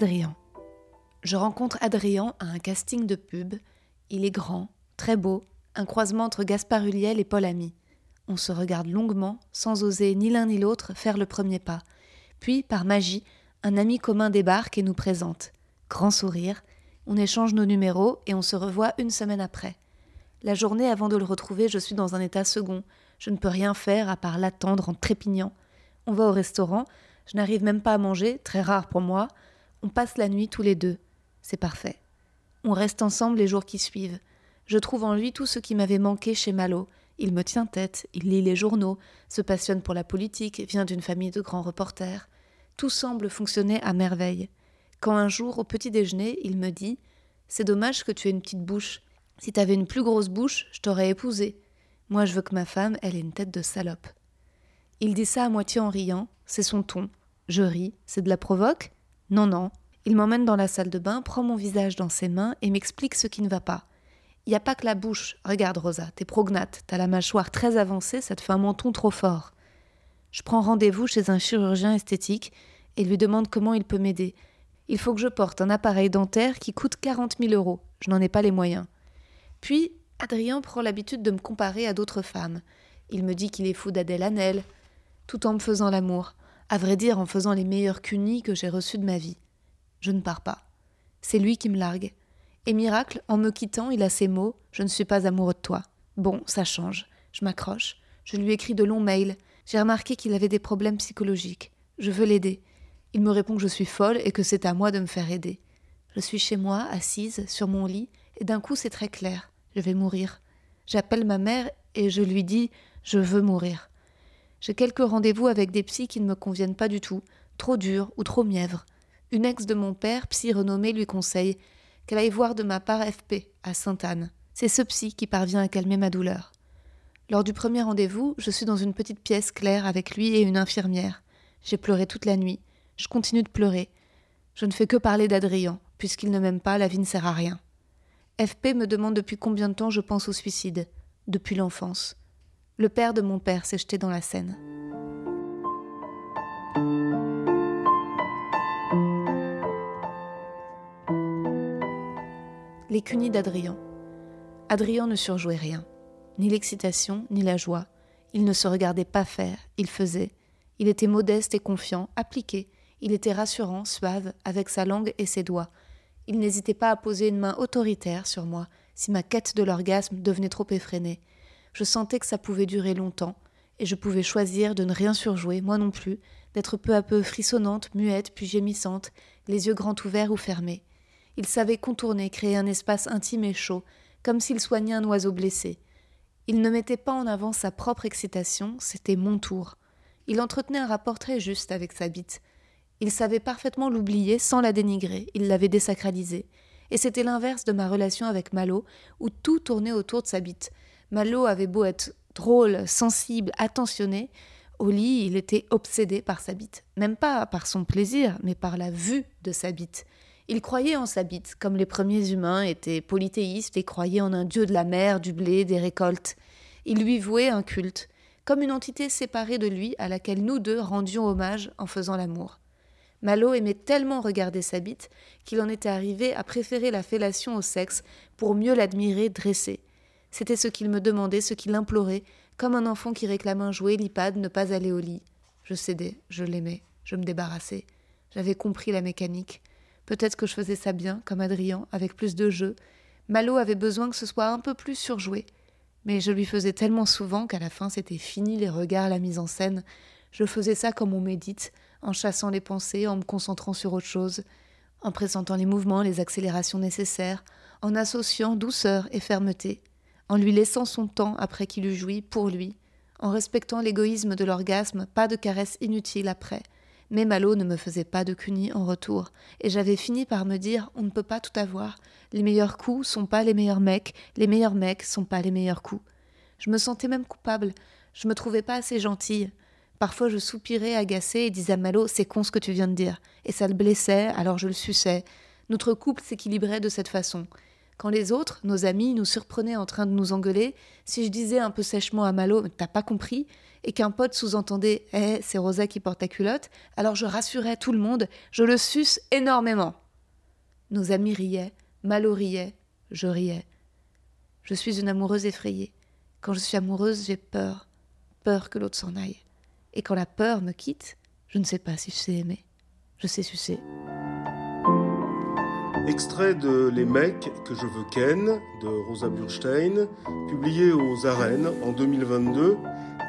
Adrien. Je rencontre Adrien à un casting de pub. Il est grand, très beau, un croisement entre Gaspard Huliel et Paul Ami. On se regarde longuement, sans oser ni l'un ni l'autre faire le premier pas. Puis, par magie, un ami commun débarque et nous présente. Grand sourire, on échange nos numéros et on se revoit une semaine après. La journée avant de le retrouver, je suis dans un état second. Je ne peux rien faire à part l'attendre en trépignant. On va au restaurant, je n'arrive même pas à manger, très rare pour moi. On passe la nuit tous les deux. C'est parfait. On reste ensemble les jours qui suivent. Je trouve en lui tout ce qui m'avait manqué chez Malo. Il me tient tête, il lit les journaux, se passionne pour la politique, vient d'une famille de grands reporters. Tout semble fonctionner à merveille. Quand un jour, au petit déjeuner, il me dit C'est dommage que tu aies une petite bouche. Si t'avais une plus grosse bouche, je t'aurais épousé. Moi, je veux que ma femme, elle ait une tête de salope. Il dit ça à moitié en riant, c'est son ton. Je ris, c'est de la provoque? Non, non. Il m'emmène dans la salle de bain, prend mon visage dans ses mains et m'explique ce qui ne va pas. Il n'y a pas que la bouche. Regarde, Rosa, t'es prognate, t'as la mâchoire très avancée, ça te fait un menton trop fort. Je prends rendez-vous chez un chirurgien esthétique et lui demande comment il peut m'aider. Il faut que je porte un appareil dentaire qui coûte 40 000 euros. Je n'en ai pas les moyens. Puis, Adrien prend l'habitude de me comparer à d'autres femmes. Il me dit qu'il est fou d'Adèle Hanel, tout en me faisant l'amour. À vrai dire, en faisant les meilleurs cunis que j'ai reçus de ma vie. Je ne pars pas. C'est lui qui me largue. Et miracle, en me quittant, il a ces mots Je ne suis pas amoureux de toi. Bon, ça change. Je m'accroche. Je lui écris de longs mails. J'ai remarqué qu'il avait des problèmes psychologiques. Je veux l'aider. Il me répond que je suis folle et que c'est à moi de me faire aider. Je suis chez moi, assise, sur mon lit, et d'un coup c'est très clair. Je vais mourir. J'appelle ma mère et je lui dis Je veux mourir. J'ai quelques rendez-vous avec des psys qui ne me conviennent pas du tout, trop durs ou trop mièvres. Une ex de mon père, psy renommée, lui conseille qu'elle aille voir de ma part FP à Sainte-Anne. C'est ce psy qui parvient à calmer ma douleur. Lors du premier rendez-vous, je suis dans une petite pièce claire avec lui et une infirmière. J'ai pleuré toute la nuit. Je continue de pleurer. Je ne fais que parler d'Adrien. Puisqu'il ne m'aime pas, la vie ne sert à rien. FP me demande depuis combien de temps je pense au suicide? Depuis l'enfance. Le père de mon père s'est jeté dans la Seine. Les cunis d'Adrien. Adrien ne surjouait rien ni l'excitation, ni la joie. Il ne se regardait pas faire, il faisait. Il était modeste et confiant, appliqué. Il était rassurant, suave, avec sa langue et ses doigts. Il n'hésitait pas à poser une main autoritaire sur moi si ma quête de l'orgasme devenait trop effrénée. Je sentais que ça pouvait durer longtemps, et je pouvais choisir de ne rien surjouer, moi non plus, d'être peu à peu frissonnante, muette, puis gémissante, les yeux grands ouverts ou fermés. Il savait contourner, créer un espace intime et chaud, comme s'il soignait un oiseau blessé. Il ne mettait pas en avant sa propre excitation, c'était mon tour. Il entretenait un rapport très juste avec sa bite. Il savait parfaitement l'oublier sans la dénigrer, il l'avait désacralisée. Et c'était l'inverse de ma relation avec Malo, où tout tournait autour de sa bite. Malo avait beau être drôle, sensible, attentionné, au lit, il était obsédé par sa bite. Même pas par son plaisir, mais par la vue de sa bite. Il croyait en sa bite, comme les premiers humains étaient polythéistes et croyaient en un dieu de la mer, du blé, des récoltes. Il lui vouait un culte, comme une entité séparée de lui à laquelle nous deux rendions hommage en faisant l'amour. Malo aimait tellement regarder sa bite qu'il en était arrivé à préférer la fellation au sexe pour mieux l'admirer dressé. C'était ce qu'il me demandait, ce qu'il implorait, comme un enfant qui réclame un jouet, l'ipad, ne pas aller au lit. Je cédais, je l'aimais, je me débarrassais. J'avais compris la mécanique. Peut-être que je faisais ça bien, comme Adrien, avec plus de jeu. Malo avait besoin que ce soit un peu plus surjoué. Mais je lui faisais tellement souvent qu'à la fin c'était fini les regards, la mise en scène. Je faisais ça comme on médite, en chassant les pensées, en me concentrant sur autre chose, en pressentant les mouvements, les accélérations nécessaires, en associant douceur et fermeté, en lui laissant son temps après qu'il eût joui pour lui, en respectant l'égoïsme de l'orgasme, pas de caresses inutiles après, mais Malo ne me faisait pas de cunis en retour, et j'avais fini par me dire on ne peut pas tout avoir. Les meilleurs coups sont pas les meilleurs mecs, les meilleurs mecs sont pas les meilleurs coups. Je me sentais même coupable, je me trouvais pas assez gentille. Parfois je soupirais agacée et disais à Malo c'est con ce que tu viens de dire, et ça le blessait, alors je le suçais. Notre couple s'équilibrait de cette façon. Quand les autres, nos amis, nous surprenaient en train de nous engueuler, si je disais un peu sèchement à Malo T'as pas compris? et qu'un pote sous-entendait Eh, c'est Rosa qui porte ta culotte, alors je rassurais tout le monde, je le suce énormément. Nos amis riaient, Malo riait, je riais. Je suis une amoureuse effrayée. Quand je suis amoureuse, j'ai peur, peur que l'autre s'en aille. Et quand la peur me quitte, je ne sais pas si je sais aimer. Je sais sucer. Extrait de Les mecs que je veux ken de Rosa Burstein, publié aux Arènes en 2022,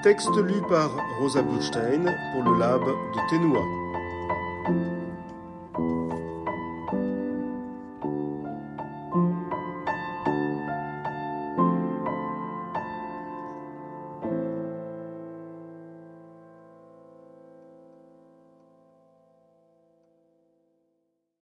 texte lu par Rosa Burstein pour le lab de Ténois.